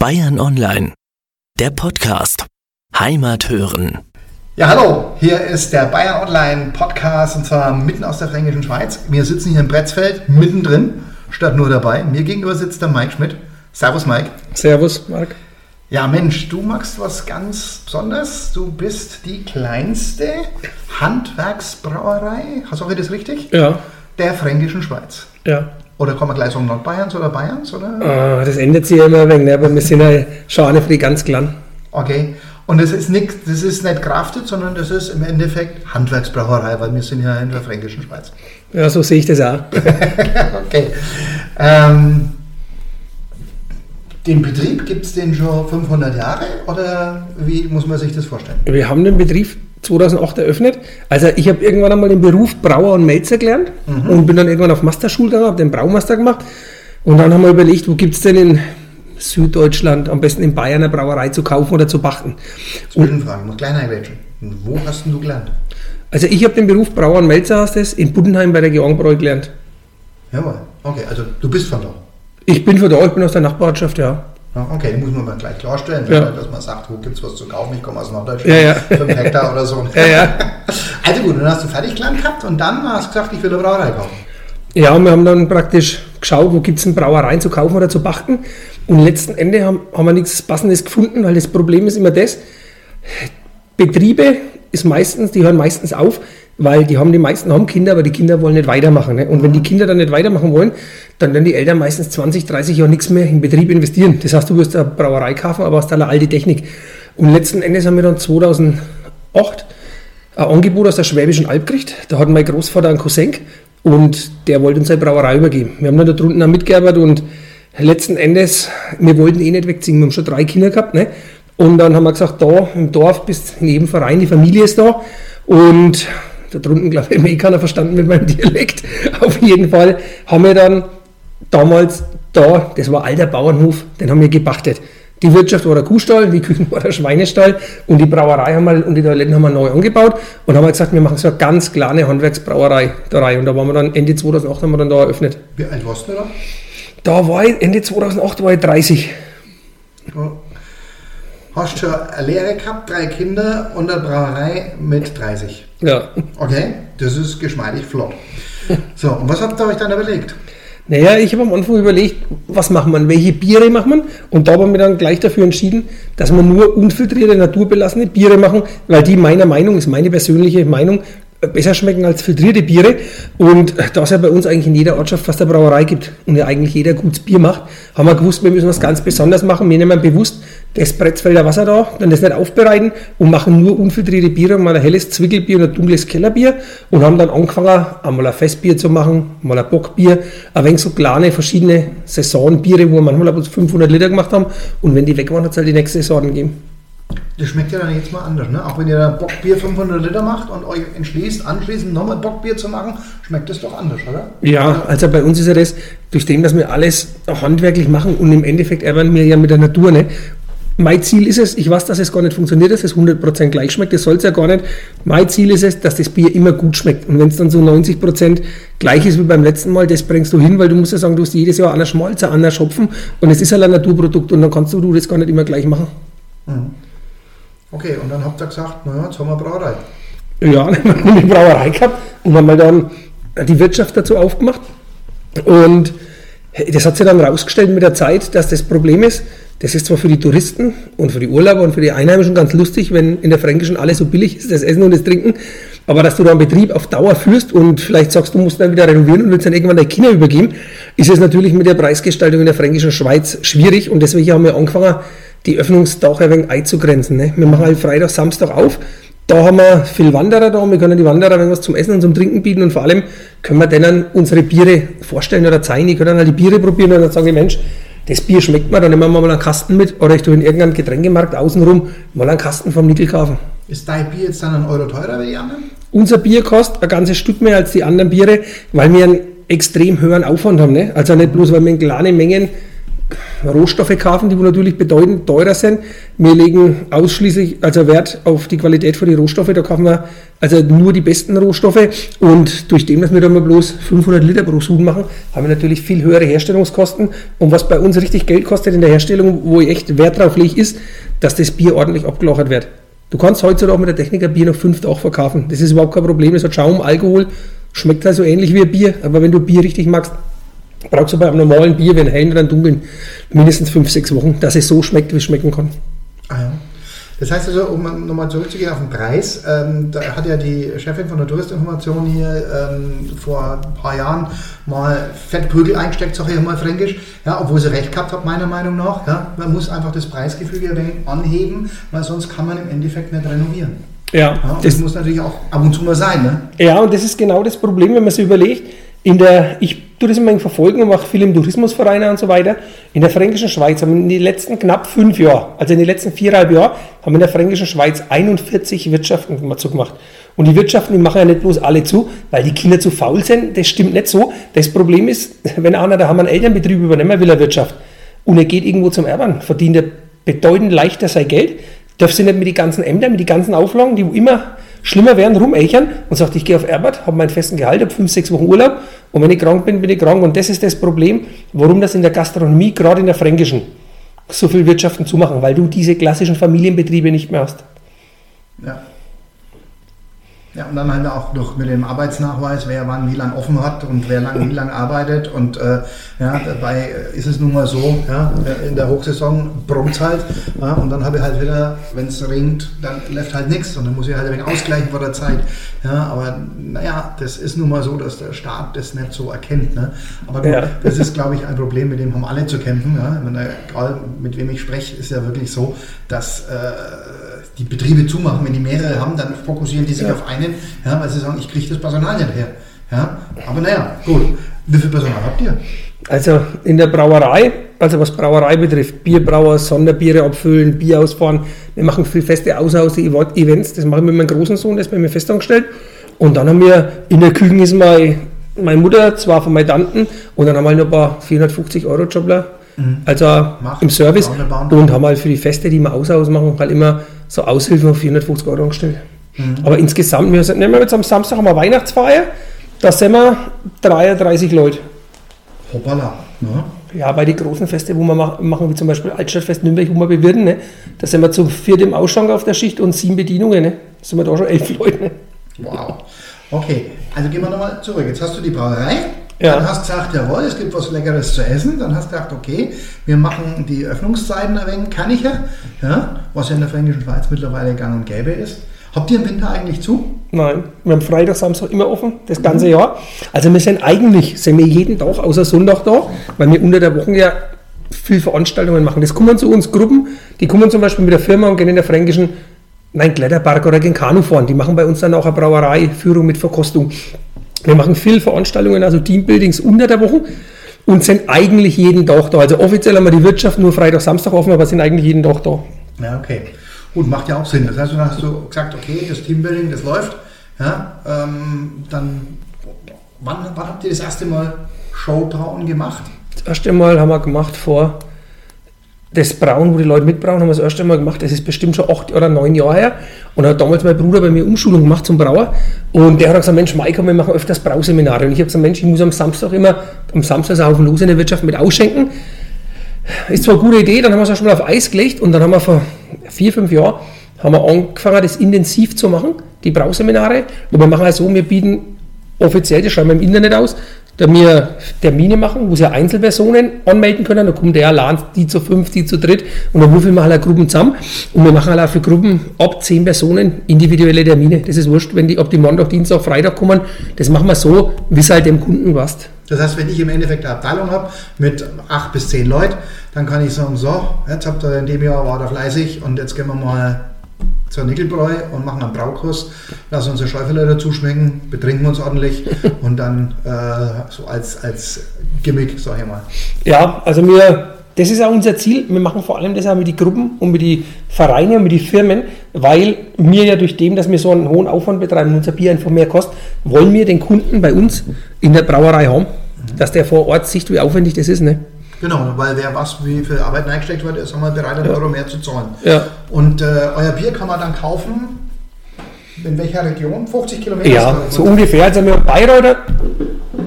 Bayern Online, der Podcast. Heimat hören. Ja, hallo, hier ist der Bayern Online Podcast und zwar mitten aus der fränkischen Schweiz. Wir sitzen hier in Bretzfeld, mittendrin, statt nur dabei. Mir gegenüber sitzt der Mike Schmidt. Servus, Mike. Servus, Marc. Ja, Mensch, du magst was ganz Besonderes. Du bist die kleinste Handwerksbrauerei, hast du das richtig? Ja. Der fränkischen Schweiz. Ja. Oder kann man gleich sagen Nordbayerns oder Bayerns? Oder? Ah, das ändert sich ja immer ein wenig, ne? aber wir sind ja schon für die ganz klein. Okay. Und das ist, nicht, das ist nicht crafted, sondern das ist im Endeffekt Handwerksbrauerei, weil wir sind ja in der fränkischen Schweiz. Ja, so sehe ich das auch. okay. Ähm, den Betrieb gibt es den schon 500 Jahre oder wie muss man sich das vorstellen? Wir haben den Betrieb 2008 eröffnet. Also ich habe irgendwann einmal den Beruf Brauer und Melzer gelernt Mhm. und bin dann irgendwann auf Masterschule gegangen, habe den Braumeister gemacht und dann haben wir überlegt, wo gibt es denn in Süddeutschland, am besten in Bayern, eine Brauerei zu kaufen oder zu pachten. Zwischenfrage, noch kleiner Grätschen. Wo hast denn du gelernt? Also ich habe den Beruf Brauer und Melzer heißt es, in Buddenheim bei der Georgenbräu gelernt. Jawohl. Okay, also du bist von da. Ich bin von da, ich bin aus der Nachbarschaft, ja. Okay, muss man mal gleich klarstellen, Ja. dass man sagt, wo gibt es was zu kaufen? Ich komme aus Norddeutschland, Ja, ja. 5 Hektar oder so. Also gut, dann hast du fertig gelernt gehabt und dann hast du gesagt, ich will eine Brauerei kaufen. Ja, wir haben dann praktisch geschaut, wo gibt es Brauereien zu kaufen oder zu pachten. Und letzten Ende haben, haben wir nichts Passendes gefunden, weil das Problem ist immer das, Betriebe ist meistens, die hören meistens auf, weil die haben die meisten haben Kinder, aber die Kinder wollen nicht weitermachen. Ne? Und wenn die Kinder dann nicht weitermachen wollen, dann werden die Eltern meistens 20, 30 Jahre nichts mehr in Betrieb investieren. Das heißt, du wirst eine Brauerei kaufen, aber hast eine alte Technik. Und letzten Endes haben wir dann 2008 ein Angebot aus der Schwäbischen Alb gekriegt. Da hat mein Großvater einen Cousin und der wollte uns seine Brauerei übergeben. Wir haben dann da drunten auch mitgearbeitet und letzten Endes, wir wollten eh nicht wegziehen. Wir haben schon drei Kinder gehabt. Ne? Und dann haben wir gesagt, da im Dorf bist in jedem Verein, die Familie ist da. Und da drunten, glaube ich, eh keiner verstanden mit meinem Dialekt. Auf jeden Fall haben wir dann damals da, das war alter Bauernhof, den haben wir gepachtet. Die Wirtschaft war der Kuhstall, die Küchen war der Schweinestall und die Brauerei haben wir, und die Toiletten haben wir neu angebaut und haben wir gesagt, wir machen so eine ganz kleine Handwerksbrauerei da rein. Und da waren wir dann Ende 2008 haben wir dann da eröffnet. Wie alt warst du da? Da war ich, Ende 2008 war ich 30. Du Hast schon eine Lehre gehabt, drei Kinder und eine Brauerei mit 30. Ja. Okay, das ist geschmeidig flott. So, und was habt ihr euch dann überlegt? Naja, ich habe am Anfang überlegt, was macht man, welche Biere macht man und da haben wir dann gleich dafür entschieden, dass wir nur unfiltrierte, naturbelassene Biere machen, weil die meiner Meinung, ist meine persönliche Meinung, besser schmecken als filtrierte Biere und da es ja bei uns eigentlich in jeder Ortschaft fast eine Brauerei gibt und ja eigentlich jeder gutes Bier macht, haben wir gewusst, wir müssen was ganz Besonderes machen. Wir nehmen bewusst das Bretzfelder Wasser da, dann das nicht aufbereiten und machen nur unfiltrierte Biere, mal ein helles Zwickelbier und ein dunkles Kellerbier und haben dann angefangen, einmal ein Festbier zu machen, mal ein Bockbier, ein wenig so kleine verschiedene Saisonbiere, wo wir manchmal bloß 500 Liter gemacht haben und wenn die weg waren, hat es halt die nächste Saison gegeben. Das schmeckt ja dann jetzt mal anders, ne? Auch wenn ihr da Bockbier 500 Liter macht und euch entschließt, anschließend nochmal Bockbier zu machen, schmeckt das doch anders, oder? Ja, also bei uns ist ja das, durch dem, dass wir alles handwerklich machen und im Endeffekt arbeiten wir ja mit der Natur. Ne? Mein Ziel ist es, ich weiß, dass es gar nicht funktioniert, dass es 100% gleich schmeckt, das soll es ja gar nicht. Mein Ziel ist es, dass das Bier immer gut schmeckt. Und wenn es dann so 90% gleich ist wie beim letzten Mal, das bringst du hin, weil du musst ja sagen, du hast jedes Jahr anders Schmalz, anders Schopfen und es ist halt ein Naturprodukt und dann kannst du das gar nicht immer gleich machen. Okay, und dann habt ihr gesagt, naja, jetzt haben wir eine Brauerei. Ja, dann haben wir eine Brauerei gehabt und haben dann die Wirtschaft dazu aufgemacht. Und das hat sich dann rausgestellt mit der Zeit, dass das Problem ist, das ist zwar für die Touristen und für die Urlauber und für die Einheimischen ganz lustig, wenn in der Fränkischen alles so billig ist, das Essen und das Trinken, aber dass du da einen Betrieb auf Dauer führst und vielleicht sagst, du musst dann wieder renovieren und willst dann irgendwann deine Kinder übergeben, ist es natürlich mit der Preisgestaltung in der Fränkischen Schweiz schwierig und deswegen haben wir angefangen, die Öffnungstage ein wenig einzugrenzen. Ne? Wir machen halt Freitag, Samstag auf. Da haben wir viel Wanderer da, wir können die Wanderer wenn was zum Essen und zum Trinken bieten und vor allem können wir denen unsere Biere vorstellen oder zeigen. Die können halt die Biere probieren und dann sagen die, Mensch, das Bier schmeckt mir, dann nehmen wir mal einen Kasten mit oder ich tue in irgendeinem Getränkemarkt außenrum mal einen Kasten vom Nickel kaufen. Ist dein Bier jetzt dann ein Euro teurer wie die anderen? Unser Bier kostet ein ganzes Stück mehr als die anderen Biere, weil wir einen extrem höheren Aufwand haben. Ne? Also nicht bloß, weil wir in kleinen Mengen Rohstoffe kaufen, die natürlich bedeutend teurer sind. Wir legen ausschließlich also Wert auf die Qualität für die Rohstoffe. Da kaufen wir also nur die besten Rohstoffe. Und durch dem, dass wir da mal bloß 500 Liter pro Sud machen, haben wir natürlich viel höhere Herstellungskosten. Und was bei uns richtig Geld kostet in der Herstellung, wo ich echt Wert drauf lege, ist, dass das Bier ordentlich abgelochert wird. Du kannst heutzutage mit der Techniker Bier noch fünf auch verkaufen. Das ist überhaupt kein Problem. Es hat Schaum, Alkohol, schmeckt halt so ähnlich wie ein Bier. Aber wenn du Bier richtig magst, brauchst du bei einem normalen Bier, wenn hellen oder dunkeln, mindestens fünf, sechs Wochen, dass es so schmeckt, wie es schmecken kann. Ah ja. Das heißt also, um nochmal zurückzugehen auf den Preis, ähm, da hat ja die Chefin von der Touristinformation hier ähm, vor ein paar Jahren mal Fettprügel eingesteckt, sag ich mal fränkisch, ja, obwohl sie recht gehabt hat, meiner Meinung nach. Ja. Man muss einfach das Preisgefüge ein wenig anheben, weil sonst kann man im Endeffekt nicht renovieren. Ja, Ja, das muss natürlich auch ab und zu mal sein. Ne? Ja, und das ist genau das Problem, wenn man sich überlegt, in der, ich immer verfolgen und mache viel im Tourismusvereine und so weiter. In der Fränkischen Schweiz haben wir in den letzten knapp fünf Jahren, also in den letzten viereinhalb Jahren, haben wir in der Fränkischen Schweiz 41 Wirtschaften zugemacht. Und die Wirtschaften, die machen ja nicht bloß alle zu, weil die Kinder zu faul sind. Das stimmt nicht so. Das Problem ist, wenn einer da haben einen Elternbetrieb übernehmen will, eine Wirtschaft, und er geht irgendwo zum Erben, verdient er bedeutend leichter sein Geld, darf sie nicht mit den ganzen Ämtern, mit den ganzen Auflagen, die immer schlimmer werden, rumechern und sagt, ich gehe auf Erbert, habe meinen festen Gehalt, habe fünf, sechs Wochen Urlaub und wenn ich krank bin, bin ich krank. Und das ist das Problem, warum das in der Gastronomie, gerade in der Fränkischen, so viel Wirtschaften zumachen, weil du diese klassischen Familienbetriebe nicht mehr hast. Ja. Ja, und dann halt auch noch mit dem Arbeitsnachweis, wer wann wie lange offen hat und wer lang wie lange arbeitet. Und äh, ja, dabei ist es nun mal so, ja, in der Hochsaison brummt halt. Ja, und dann habe ich halt wieder, wenn es regnet, dann läuft halt nichts. Und dann muss ich halt ein wenig ausgleichen vor der Zeit. Ja, aber naja, das ist nun mal so, dass der Staat das nicht so erkennt. Ne? Aber gut, Ja. das ist, glaube ich, ein Problem, mit dem haben alle zu kämpfen. Ja? Meine, egal mit wem ich spreche, ist ja wirklich so, dass äh, die Betriebe zumachen. Wenn die mehrere haben, dann fokussieren die sich Ja. auf einen, ja, weil sie sagen, ich kriege das Personal nicht her. Ja? Aber naja, gut. Wie viel Personal habt ihr? Also in der Brauerei, also was Brauerei betrifft, Bierbrauer, Sonderbiere abfüllen, Bier ausfahren. Wir machen viel feste Außerhaus-Events, das mache ich mit meinem großen Sohn, der ist bei mir festangestellt. Und dann haben wir in der Küche ist mein, meine Mutter, zwar von meinen Tanten, und dann haben wir noch ein paar 450 Euro Jobler, also Macht. im Service. Und haben halt für die Feste, die wir außer Haus machen, halt immer so Aushilfen auf 450 Euro angestellt. Aber insgesamt, wir sind, nehmen wir jetzt am Samstag haben wir Weihnachtsfeier, da sind wir 33 Leute. Hoppala. Ne? Ja, bei den großen Feste, wo wir mach- machen, wie zum Beispiel Altstadtfest Nürnberg, wo wir bewirten, ne, da sind wir zu viert im Ausschank auf der Schicht und sieben Bedienungen. Ne. Da sind wir da schon elf Leute. Ne. Wow. Okay, also gehen wir nochmal zurück. Jetzt hast du die Brauerei. Ja. Dann hast du gesagt, jawohl, es gibt was Leckeres zu essen. Dann hast du gedacht, okay, wir machen die Öffnungszeiten ein wenig kanniger, ja, was ja in der Fränkischen Schweiz mittlerweile gang und gäbe ist. Habt ihr im Winter eigentlich zu? Nein, wir haben Freitag, Samstag immer offen, das ganze Jahr. Also wir sind eigentlich, sind wir jeden Tag außer Sonntag da, weil wir unter der Woche ja viel Veranstaltungen machen. Das kommen zu uns Gruppen, die kommen zum Beispiel mit der Firma und gehen in der Fränkischen, nein, Kletterpark oder gehen Kanu fahren. Die machen bei uns dann auch eine Brauereiführung mit Verkostung. Wir machen viel Veranstaltungen, also Teambuildings unter der Woche und sind eigentlich jeden Tag da. Also offiziell haben wir die Wirtschaft nur Freitag, Samstag offen, aber sind eigentlich jeden Tag da. Ja, okay. Gut, macht ja auch Sinn. Das heißt, dann hast du gesagt, okay, das Teambuilding, das läuft. Ja, ähm, dann, wann, wann habt ihr das erste Mal Showbrauen gemacht? Das erste Mal haben wir gemacht vor das Brauen, wo die Leute mitbrauen, haben wir das erste Mal gemacht. Das ist bestimmt schon acht oder neun Jahre her. Und hat damals mein Bruder bei mir Umschulung gemacht zum Brauer. Und der hat gesagt, Mensch, Maiko, wir machen öfters Brauseminare. Und ich habe gesagt, Mensch, ich muss am Samstag immer, am Samstag ist auch auf dem Los in der Wirtschaft mit ausschenken. Ist zwar eine gute Idee, dann haben wir es auch schon mal auf Eis gelegt und dann haben wir vor vier, fünf Jahren haben wir angefangen, das intensiv zu machen, die Brauseminare. Und wir machen also so, wir bieten offiziell, das schreiben wir im Internet aus, da wir Termine machen, wo sie Einzelpersonen anmelden können, dann kommt der allein, die zu fünf, die zu dritt und dann würfeln wir auch Gruppen zusammen und wir machen auch für Gruppen ab zehn Personen individuelle Termine. Das ist wurscht, wenn die ab dem Montag, Dienstag, Freitag kommen, das machen wir so, wie es halt dem Kunden passt. Das heißt, wenn ich im Endeffekt eine Abteilung habe mit acht bis zehn Leuten, dann kann ich sagen, so, jetzt habt ihr in dem Jahr war da fleißig und jetzt gehen wir mal zur Nickelbräu und machen einen Braukurs, lassen unsere Schäufele dazu schmecken, betrinken uns ordentlich und dann äh, so als, als Gimmick, sag ich mal. Ja, also wir, das ist auch unser Ziel. Wir machen vor allem das auch mit den Gruppen und mit den Vereinen und mit den Firmen, weil wir ja durch dem, dass wir so einen hohen Aufwand betreiben und unser Bier einfach mehr kostet, wollen wir den Kunden bei uns in der Brauerei haben, dass der vor Ort sieht, wie aufwendig das ist. Ne? Genau, weil wer was, wie viel Arbeit reingesteckt wird, ist einmal bereit, einen Ja. Euro mehr zu zahlen. Ja. Und äh, euer Bier kann man dann kaufen, in welcher Region? 50 Kilometer? Ja, so ungefähr. Also wir haben Bayreuth,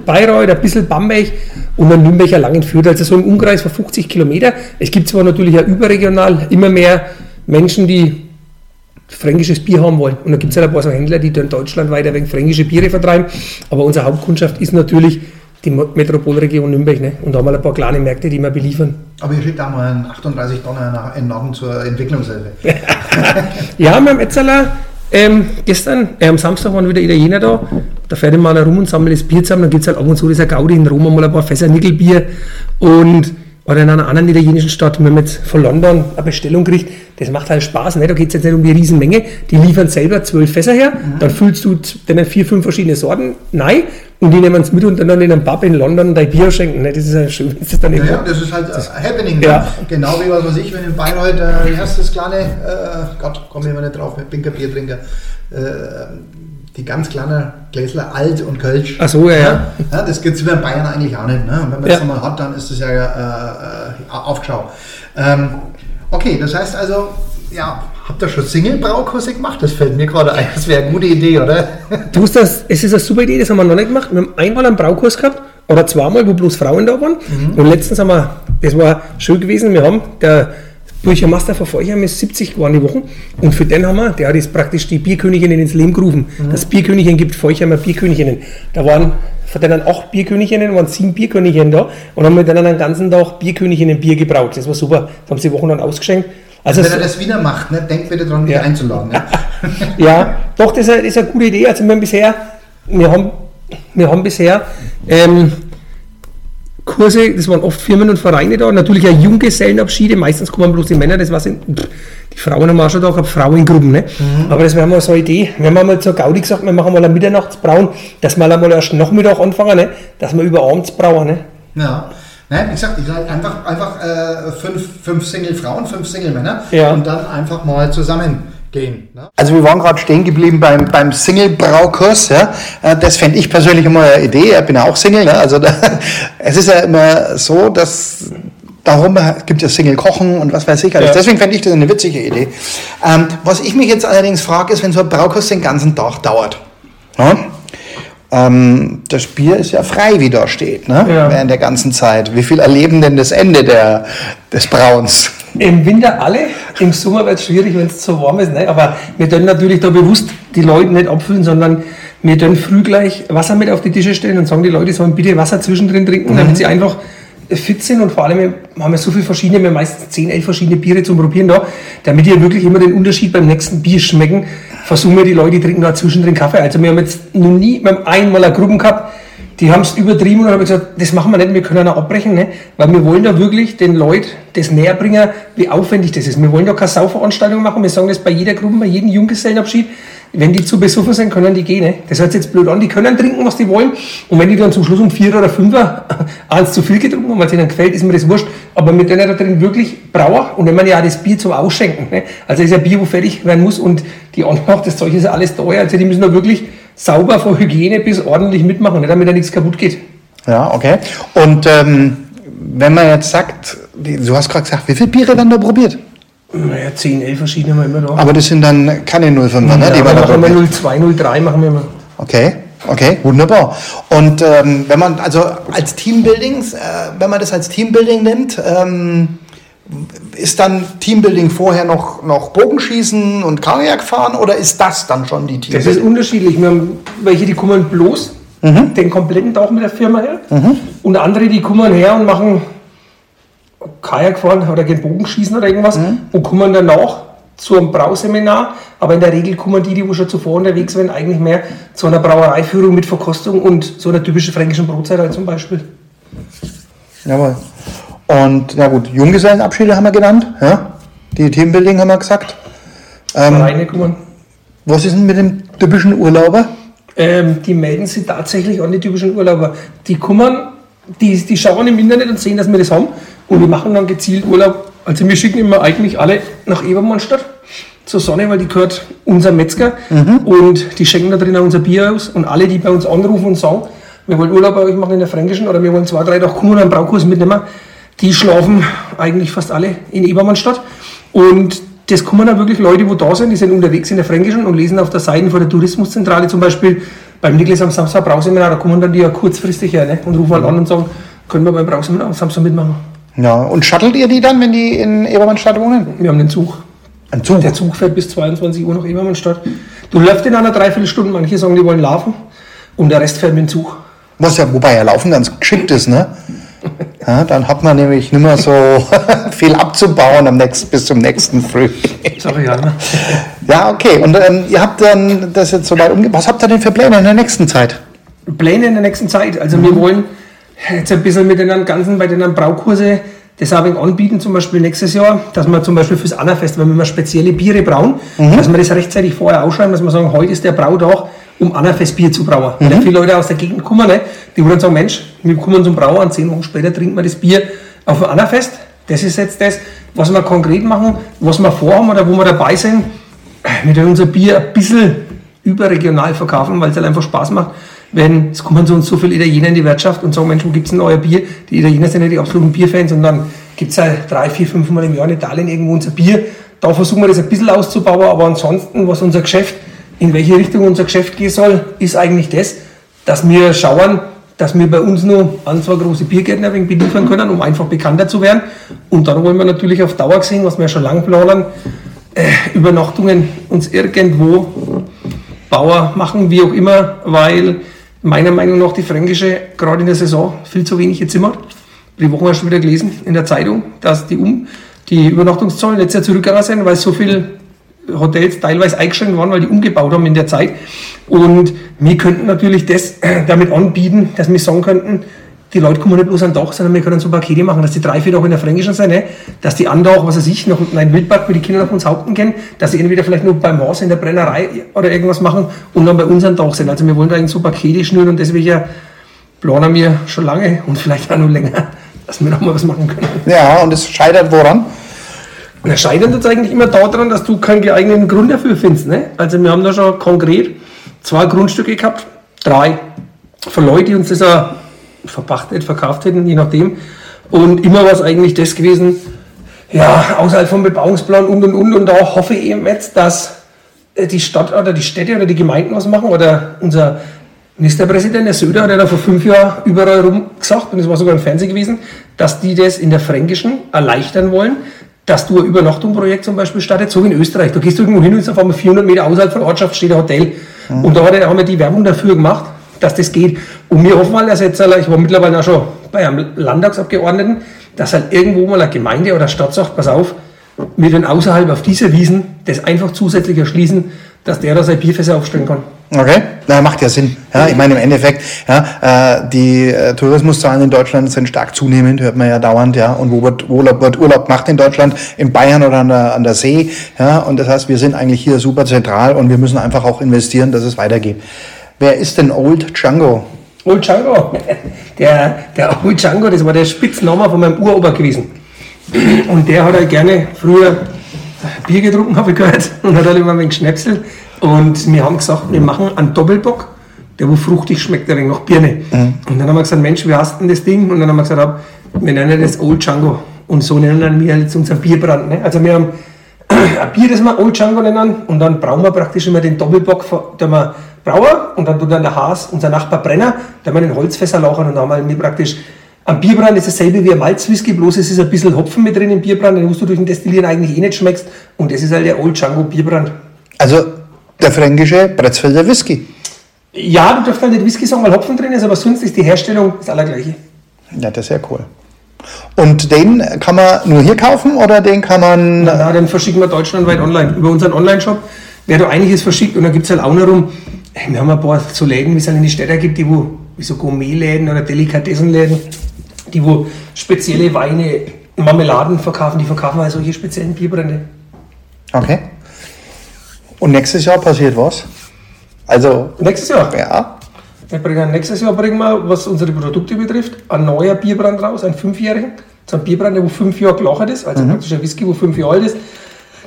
Bayreuth, ein bisschen Bamberg und dann Nürnberger Langenfürth. Also so im Umkreis von 50 Kilometer. Es gibt zwar natürlich auch überregional immer mehr Menschen, die fränkisches Bier haben wollen. Und da gibt es halt ein paar so Händler, die dann deutschlandweit ein wenig fränkische Biere vertreiben. Aber unsere Hauptkundschaft ist natürlich die Metropolregion Nürnberg. Ne? Und da haben wir ein paar kleine Märkte, die wir beliefern. Aber ihr schickt da mal einen 38 Dollar nach, in Norden zur Entwicklungshilfe. Ja, wir haben Etzeler ähm, gestern, äh, am Samstag waren wieder Italiener da. Da fährt einer rum und sammelt das Bier zusammen. Dann gibt es halt ab und zu dieser Gaudi in Rom mal ein paar Fässer Nickelbier. Und oder in einer anderen italienischen Stadt, wir haben jetzt von London eine Bestellung gekriegt, das macht halt Spaß. Ne? Da geht es jetzt nicht um die Riesenmenge. Die liefern selber zwölf Fässer her, dann füllst du denen vier, fünf verschiedene Sorten nein und die nehmen es mit und dann in einem Pub in London dein Bier schenken. Ne? Das ist ja schön, das dann Ja, ja, das ist halt äh, happening. Ja. Ne? Genau wie was weiß ich, wenn in Bayreuth, äh, wie heißt das kleine, äh, Gott, komme ich immer nicht drauf, mit Pinkerbiertrinker, äh, die ganz kleinen Gläsler Alt und Kölsch. Ach so, ja, ja. ja das gibt es in Bayern eigentlich auch nicht. Ne? Und wenn man Ja. das nochmal hat, dann ist das ja äh, äh, Aufschau. Ähm, okay, das heißt also, ja, habt ihr schon Single-Braukurse gemacht? Das fällt mir gerade ein, das wäre eine gute Idee, oder? Du musst das, es ist eine super Idee, das haben wir noch nicht gemacht. Wir haben einmal einen Braukurs gehabt, oder zweimal, wo bloß Frauen da waren. Und letztens haben wir, das war schön gewesen, wir haben, der Bürgermeister von Feuchheim ist 70 geworden die Wochen. Und für den haben wir, der hat jetzt praktisch die Bierköniginnen ins Leben gerufen. Das Bierkönigin gibt Feuchheimer Bierköniginnen. Da waren von denen acht Bierköniginnen, waren sieben Bierköniginnen da und haben mit denen den ganzen Tag Bierköniginnen Bier gebraut. Das war super. Das haben sie die Wochen dann ausgeschenkt. Also Wenn so- er das wieder macht, ne, denkt bitte dran, wieder Ja. einzuladen. Ne? ja, doch, das ist eine, das ist eine gute Idee. Also wir haben bisher, wir haben, wir haben bisher ähm, Kurse, das waren oft Firmen und Vereine da, natürlich auch Junggesellenabschiede, meistens kommen bloß die Männer, das was die Frauen haben auch schon da gehabt, Frauengruppen, ne? Aber das wäre mal so eine Idee. Wir haben mal zur Gaudi gesagt, wir machen mal ein Mitternachtsbrauen, dass wir einmal erst Nachmittag anfangen, ne? Dass wir über abends brauen, ne? Ja. Nein, wie gesagt, ich sag einfach, einfach äh, fünf, fünf Single-Frauen, fünf Single-Männer Ja. und dann einfach mal zusammengehen. Ne? Also wir waren gerade stehen geblieben beim, beim Single-Braukurs. Ja? Äh, Das fände ich persönlich immer eine Idee. Ich bin ja auch Single. Ne? Also da, es ist ja immer so, dass darum gibt es Single-Kochen und was weiß ich alles. Ja. Deswegen fände ich das eine witzige Idee. Ähm, was ich mich jetzt allerdings frage, ist, wenn so ein Braukurs den ganzen Tag dauert. Ja? Ähm, das Bier ist ja frei, wie da steht, ne? Ja. während der ganzen Zeit. Wie viel erleben denn das Ende der, des Brauens? Im Winter alle, im Sommer wird es schwierig, wenn es zu warm ist. Ne? Aber wir können natürlich da bewusst die Leute nicht abfüllen, sondern wir können früh gleich Wasser mit auf die Tische stellen und sagen, die Leute sollen bitte Wasser zwischendrin trinken, damit sie einfach fit sind. Und vor allem wir haben wir so viele verschiedene, wir haben meistens 10, 11 verschiedene Biere zum Probieren da, damit wir wirklich immer den Unterschied beim nächsten Bier schmecken. Versuchen wir die Leute, die trinken da zwischendrin Kaffee. Also wir haben jetzt noch nie, haben einmal eine Gruppe gehabt, die haben es übertrieben und haben gesagt, das machen wir nicht, wir können auch abbrechen, ne? weil wir wollen da wirklich den Leuten das näher bringen, wie aufwendig das ist. Wir wollen da keine Sauveranstaltung machen, wir sagen das bei jeder Gruppe, bei jedem Junggesellenabschied, wenn die zu besoffen sind, können die gehen. Ne? Das hört sich jetzt blöd an, die können trinken, was die wollen und wenn die dann zum Schluss um vier oder fünfer eins zu viel getrunken haben, weil es ihnen gefällt, ist mir das wurscht, aber wir können da drin wirklich Brauer und wenn man ja das Bier zum Ausschenken, ne? also ist ja Bier, wo fertig werden muss und die Anlage, das Zeug ist ja alles teuer, also die müssen da wirklich sauber von Hygiene bis ordentlich mitmachen, damit da nichts kaputt geht. Ja, okay. Und ähm, wenn man jetzt sagt, du hast gerade gesagt, wie viele Biere werden da probiert? Naja, 10, 11 verschiedene haben wir immer da. Aber das sind dann keine 05er, ne, ja, die wir da machen wir probiert. 02, 03 machen wir immer. Okay, okay, wunderbar. Und ähm, wenn man, also als Teambuilding, äh, wenn man das als Teambuilding nimmt, ähm, ist dann Teambuilding vorher noch, noch Bogenschießen und Kajak fahren oder ist das dann schon die Das ist Teambuilding? unterschiedlich. Wir haben welche, die kommen bloß den kompletten Tag mit der Firma her. Und andere, die kommen her und machen Kajak fahren oder gehen Bogenschießen oder irgendwas und kommen danach zu einem Brauseminar. Aber in der Regel kommen die, die schon zuvor unterwegs sind, eigentlich mehr zu einer Brauereiführung mit Verkostung und so einer typischen fränkischen Brotzeit halt zum Beispiel. Jawohl. Und ja gut, Junggesellenabschiede haben wir genannt, ja? Die Teambuilding haben wir gesagt. Ähm, Vereine kommen. was ist denn mit dem typischen Urlauber? Ähm, die melden sich tatsächlich an die typischen Urlauber. Die kommen, die, die schauen im Internet und sehen, dass wir das haben und die machen dann gezielt Urlaub. Also wir schicken immer eigentlich alle nach Ebermannstadt zur Sonne, weil die gehört unser Metzger und die schenken da drin auch unser Bier aus und alle, die bei uns anrufen und sagen, wir wollen Urlaub bei euch machen in der Fränkischen oder wir wollen zwei, drei Tage kommen und einen Braukurs mitnehmen, die schlafen eigentlich fast alle in Ebermannstadt. Und das kommen dann wirklich Leute, wo da sind, die sind unterwegs in der Fränkischen und lesen auf der Seite von der Tourismuszentrale zum Beispiel beim Niklas am Samstag Brauseminar, da kommen dann die ja kurzfristig her ne? und rufen halt an und sagen, können wir beim Brauseminar am Samstag mitmachen. Ja, und shuttelt ihr die dann, wenn die in Ebermannstadt wohnen? Wir haben den Zug. Ein Zug? Der Zug fährt bis 22 Uhr nach Ebermannstadt. Du läufst in einer Dreiviertelstunde, manche sagen, die wollen laufen und der Rest fährt mit dem Zug. Was ja, wobei ja Laufen ganz geschickt ist, ne? Ja, dann hat man nämlich nicht mehr so viel abzubauen am nächsten, bis zum nächsten Früh. Ich ja, ne? Ja, okay. Und ähm, ihr habt dann das jetzt soweit umge... Was habt ihr denn für Pläne in der nächsten Zeit? Pläne in der nächsten Zeit. Also wir wollen jetzt ein bisschen mit den ganzen, bei den Braukurse das wenig anbieten, zum Beispiel nächstes Jahr, dass wir zum Beispiel fürs Annafest, wenn wir spezielle Biere brauen, dass wir das rechtzeitig vorher ausschreiben, dass wir sagen, heute ist der Brautag, um Annafest Bier zu brauen. Weil ja viele Leute aus der Gegend kommen, ne, die wollen sagen, Mensch, wir kommen zum Brauer und zehn Wochen später trinken wir das Bier auf dem Annafest. Das ist jetzt das, was wir konkret machen, was wir vorhaben oder wo wir dabei sind, mit unser Bier ein bisschen überregional verkaufen, weil es halt einfach Spaß macht. Wenn es kommen zu uns so viele Italiener in die Wirtschaft und sagen, Mensch, wo gibt es denn euer Bier? Die Italiener sind ja die absoluten Bierfans und dann gibt es halt drei, vier, fünf Mal im Jahr in Italien irgendwo unser Bier. Da versuchen wir das ein bisschen auszubauen, aber ansonsten, was unser Geschäft, in welche Richtung unser Geschäft gehen soll, ist eigentlich das, dass wir schauen, dass wir bei uns nur an zwei große Biergärten ein wenig beliefern können, um einfach bekannter zu werden. Und dann wollen wir natürlich auf Dauer gesehen, was wir schon lange planen, äh, Übernachtungen uns irgendwo Bauer machen, wie auch immer, weil meiner Meinung nach die Fränkische gerade in der Saison viel zu wenig Zimmer. Die Woche hast du wieder gelesen in der Zeitung, dass die, um, die Übernachtungszahlen letztes Jahr zurückgegangen sind, weil so viele Hotels teilweise eingeschränkt waren, weil die umgebaut haben in der Zeit. Und wir könnten natürlich das damit anbieten, dass wir sagen könnten, die Leute kommen nicht bloß an Dach, sondern wir können so Pakete machen, dass die drei, vier Tage in der Fränkischen sind, ne? dass die anderen auch, was weiß ich, noch einen Wildpark, wo die Kinder noch uns Haupten kennen, dass sie entweder vielleicht nur beim Haus in der Brennerei oder irgendwas machen und dann bei uns an Dach sind. Also wir wollen da so Pakete schnüren und deswegen planen wir schon lange und vielleicht auch noch länger, dass wir noch mal was machen können. Ja, und es scheitert woran? Und scheitert jetzt eigentlich immer daran, dass du keinen geeigneten Grund dafür findest. Ne? Also wir haben da schon konkret zwei Grundstücke gehabt, drei, von Leuten, die uns das auch verpachtet, verkauft hätten, je nachdem. Und immer war es eigentlich das gewesen, ja, außerhalb vom Bebauungsplan und und und. Und da hoffe ich eben jetzt, dass äh, die Stadt oder die Städte oder die Gemeinden was machen oder unser Ministerpräsident, der Söder, hat ja da vor fünf Jahren überall rum gesagt, und es war sogar im Fernsehen gewesen, dass die das in der Fränkischen erleichtern wollen, dass du ein Übernachtungsprojekt zum Beispiel startet, so wie in Österreich. Da gehst du irgendwo hin und auf einmal 400 Meter außerhalb von der Ortschaft steht ein Hotel. Mhm. Und da haben wir die Werbung dafür gemacht, dass das geht. Und wir hoffen mal, dass jetzt, ich war mittlerweile auch schon bei einem Landtagsabgeordneten, dass halt irgendwo mal eine Gemeinde oder Stadt sagt, pass auf, wir dann außerhalb auf diese Wiesen das einfach zusätzlich erschließen, dass der da sein Bierfässer aufstellen kann. Okay, na, macht ja Sinn. Ja, ich meine, im Endeffekt, ja, äh, die äh, Tourismuszahlen in Deutschland sind stark zunehmend, hört man ja dauernd, ja. Und wo wird Urlaub, wird Urlaub gemacht in Deutschland? In Bayern oder an der, an der See, ja. Und das heißt, wir sind eigentlich hier super zentral und wir müssen einfach auch investieren, dass es weitergeht. Wer ist denn Old Django? Old Django? Der, der Old Django, das war der Spitzname von meinem Uropa gewesen. Und der hat halt gerne früher Bier getrunken, habe ich gehört, und hat halt immer ein wenig Schnäpsel. Und wir haben gesagt, wir machen einen Doppelbock, der wo fruchtig schmeckt, der nach Birne. Mhm. Und dann haben wir gesagt, Mensch, wie hast denn das Ding? Und dann haben wir gesagt, wir nennen das Old Django. Und so nennen wir jetzt unser Bierbrand. Ne? Also wir haben ein Bier, das wir Old Django nennen, und dann brauchen wir praktisch immer den Doppelbock, der wir Brauer und dann tut dann der Haas, unser Nachbar Brenner, der mal in Holzfässer lauchen und dann haben wir praktisch am Bierbrand ist dasselbe wie ein Malzwhisky, bloß es ist ein bisschen Hopfen mit drin im Bierbrand, den musst du durch den Destillieren eigentlich eh nicht schmeckst. Und das ist halt der Old Django Bierbrand. Also der fränkische Bretzfelder Whisky. Ja, du darfst halt nicht Whisky sagen, weil Hopfen drin ist, aber sonst ist die Herstellung das allergleiche. Ja, das ist ja cool. Und den kann man nur hier kaufen oder den kann man. Na, den verschicken wir deutschlandweit online. Über unseren Online-Shop wer da einiges verschickt und dann gibt es halt auch noch rum, wir haben ein paar so Läden, wie es halt in die Städte gibt, die wo, wie so Gourmetläden oder Delikatessenläden, die wo spezielle Weine, Marmeladen verkaufen, die verkaufen halt solche speziellen Bierbrände. Okay. Und nächstes Jahr passiert was? Also. Nächstes Jahr? Ja. Wir bringen, nächstes Jahr bringen wir, was unsere Produkte betrifft, ein neuer Bierbrand raus, einen fünfjährigen. So ein Bierbrand, der wo fünf Jahre gelachert ist, also mhm. praktisch ein Whisky, wo fünf Jahre alt ist.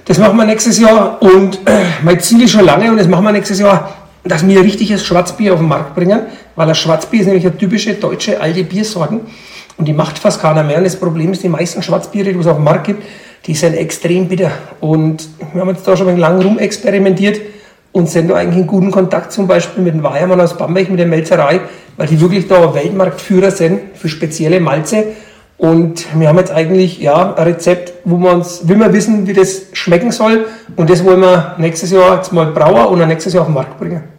Das machen wir nächstes Jahr und äh, mein Ziel ist schon lange und das machen wir nächstes Jahr, dass wir ein richtiges Schwarzbier auf den Markt bringen, weil ein Schwarzbier ist nämlich eine typische deutsche alte Biersorten Und die macht fast keiner mehr. Und das Problem ist, die meisten Schwarzbiere, die es auf dem Markt gibt, die sind extrem bitter. Und wir haben jetzt da schon ein lang rum experimentiert und sind da eigentlich in guten Kontakt zum Beispiel mit dem Weiermann aus Bamberg, mit der Melzerei, weil die wirklich da Weltmarktführer sind für spezielle Malze. Und wir haben jetzt eigentlich ja, ein Rezept, wo wir uns, will wir wissen, wie das schmecken soll. Und das wollen wir nächstes Jahr jetzt mal brauer und nächstes Jahr auf den Markt bringen.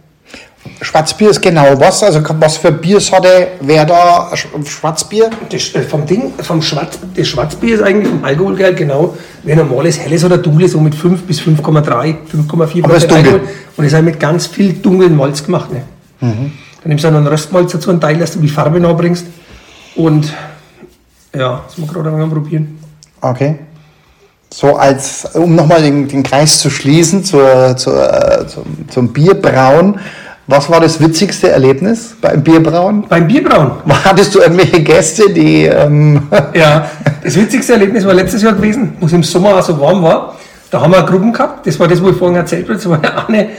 Schwarzbier ist genau was? Also was für Biersorte wäre da Schwarzbier? Das, äh, vom Ding, vom Schwarz, das Schwarzbier ist eigentlich vom Alkoholgehalt genau wie ein normales helles oder dunkles, so mit 5 bis 5,3, 5,4 Aber ist dunkel. Alkohol. Und es ist halt mit ganz viel dunklen Malz gemacht. Ne? Mhm. Dann nimmst du noch einen Röstmalz dazu, einen Teil, dass du die Farbe nachbringst. Und ja, das muss wir gerade mal probieren. Okay. So als, um nochmal den, den Kreis zu schließen zur, zur, äh, zum, zum Bierbrauen. Was war das witzigste Erlebnis beim Bierbrauen? Beim Bierbrauen? Hattest du irgendwelche Gäste, die... Ähm ja, das witzigste Erlebnis war letztes Jahr gewesen, wo es im Sommer auch so warm war. Da haben wir Gruppen gehabt, das war das, wo ich vorhin erzählt habe, das war ja eine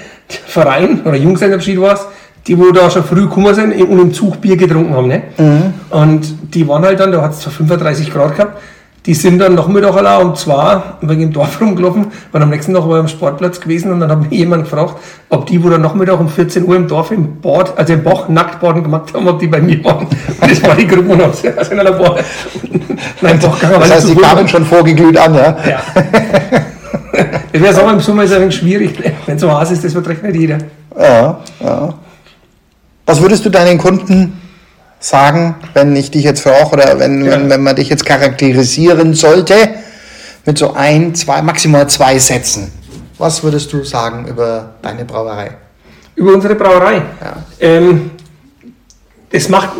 Verein oder Jungsenderabschied war es, die wo da schon früh gekommen sind und im Zug Bier getrunken haben. Ne? Mhm. Und die waren halt dann, da hat es 35 Grad gehabt, die sind dann Nachmittag allein um zwei wegen dem Dorf rumgelaufen, waren am nächsten Tag war am Sportplatz gewesen und dann hat mich jemand gefragt, ob die, wo dann Nachmittag um 14 Uhr im Dorf im Bad, also im Bach Nacktbaden gemacht haben, ob die bei mir waren. Das war die Gruppe und also in einer Bar. Nein, Bach das heißt, die kamen schon vorgeglüht an, ja? Ja. Ich wäre sagen, im Sommer ist ein wenig schwierig. Wenn es so heiß ist, das verträgt nicht jeder. Ja, ja. Was würdest du deinen Kunden sagen, wenn ich dich jetzt frage oder wenn, ja. wenn, wenn man dich jetzt charakterisieren sollte mit so ein, zwei, maximal zwei Sätzen? Was würdest du sagen über deine Brauerei? Über unsere Brauerei? Ja. Ähm, das macht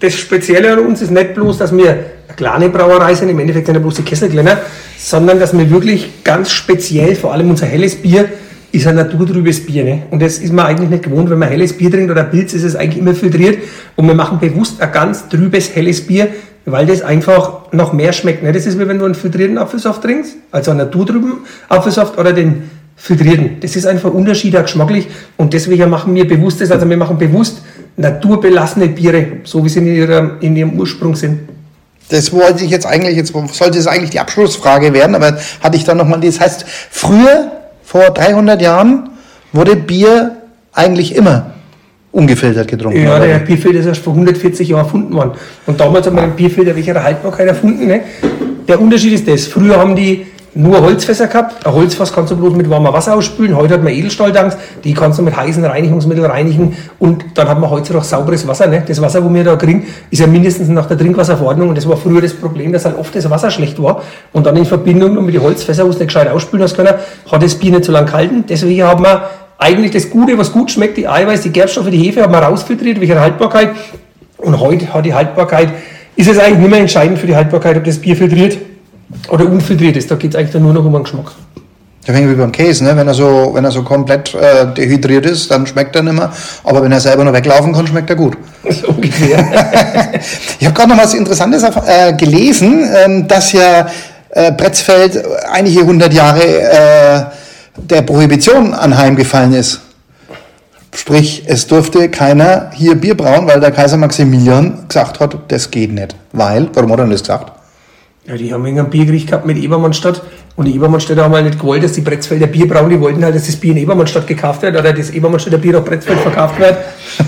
das Spezielle an uns ist nicht bloß, dass wir eine kleine Brauerei sind, im Endeffekt sind wir bloß die Kessel kleiner, sondern dass wir wirklich ganz speziell, vor allem unser helles Bier, ist ein naturtrübes Bier. Ne? Und das ist man eigentlich nicht gewohnt. Wenn man helles Bier trinkt oder Pilz, ist es eigentlich immer filtriert. Und wir machen bewusst ein ganz trübes, helles Bier, weil das einfach noch mehr schmeckt. Ne? Das ist wie wenn du einen filtrierten Apfelsaft trinkst, also einen naturtrüben Apfelsaft oder den filtrierten. Das ist einfach unterschiedlich geschmacklich. Und deswegen machen wir bewusst das, also wir machen bewusst naturbelassene Biere, so wie sie in, ihrer, in ihrem Ursprung sind. Das wollte ich jetzt eigentlich, jetzt sollte es eigentlich die Abschlussfrage werden, aber hatte ich dann nochmal, das heißt, früher, vor 300 Jahren, wurde Bier eigentlich immer ungefiltert getrunken. Ja, der Bierfilter ist erst vor 140 Jahren erfunden worden. Und damals haben wir den Bierfilter welcher Haltbarkeit erfunden. Ne? Der Unterschied ist das, früher haben die nur Holzfässer gehabt. Ein Holzfass kannst du bloß mit warmem Wasser ausspülen. Heute hat man Edelstahltanks, die kannst du mit heißen Reinigungsmitteln reinigen. Und dann hat man heute noch sauberes Wasser. Ne? Das Wasser, wo wir da kriegen, ist ja mindestens nach der Trinkwasserverordnung. Und das war früher das Problem, dass halt oft das Wasser schlecht war. Und dann in Verbindung mit den Holzfässern, wo es nicht gescheit ausspülen hast können, hat das Bier nicht so lange gehalten. Deswegen haben wir eigentlich das Gute, was gut schmeckt, die Eiweiß, die Gerbstoffe, die Hefe, haben wir rausfiltriert, welche Haltbarkeit. Und heute hat die Haltbarkeit, ist es eigentlich nicht mehr entscheidend für die Haltbarkeit, ob das Bier filtriert oder unfiltriert ist. Da geht es eigentlich nur noch um den Geschmack. Ja, wie beim Käse, ne? wenn, er so, wenn er so komplett äh, dehydriert ist, dann schmeckt er nicht mehr. Aber wenn er selber noch weglaufen kann, schmeckt er gut. So ungefähr. ich habe gerade noch was Interessantes äh, gelesen, ähm, dass ja äh, Bretzfeld einige hundert Jahre äh, der Prohibition anheimgefallen ist. Sprich, es durfte keiner hier Bier brauen, weil der Kaiser Maximilian gesagt hat, das geht nicht. Weil, warum hat er das gesagt? Ja, die haben wegen einem Biergericht gehabt mit Ebermannstadt und die Ebermannstädter haben halt nicht gewollt, dass die Bretzfelder Bier brauen, die wollten halt, dass das Bier in Ebermannstadt gekauft wird oder das Ebermannstädter Bier auf Bretzfeld verkauft wird.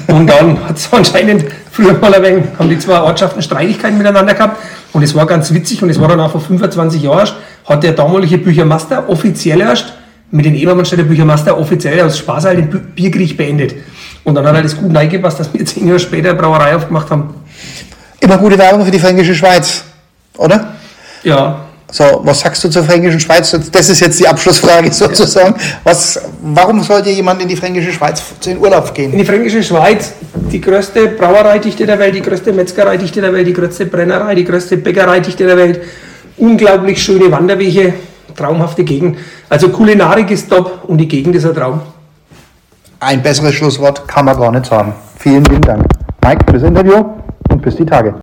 Und dann hat es anscheinend früher mal ein wenig, haben die zwei Ortschaften Streitigkeiten miteinander gehabt und es war ganz witzig und es war dann auch vor 25 Jahren, hat der damalige Büchermaster offiziell erst mit den Ebermannstädter Büchermaster offiziell aus Spaß halt den Biergericht beendet. Und dann hat er das gut neigepasst, dass wir zehn Jahre später Brauerei aufgemacht haben. Immer gute Werbung für die fränkische Schweiz, oder? Ja. So, was sagst du zur Fränkischen Schweiz? Das ist jetzt die Abschlussfrage sozusagen. Was, warum sollte jemand in die Fränkische Schweiz in den Urlaub gehen? In die Fränkische Schweiz, die größte Brauereidichte der Welt, die größte Metzgereidichte der Welt, die größte Brennerei, die größte Bäckereidichte der Welt. Unglaublich schöne Wanderwege, traumhafte Gegend. Also Kulinarik ist top und die Gegend ist ein Traum. Ein besseres Schlusswort kann man gar nicht sagen. Vielen lieben Dank. Mike, für das Interview und bis die Tage.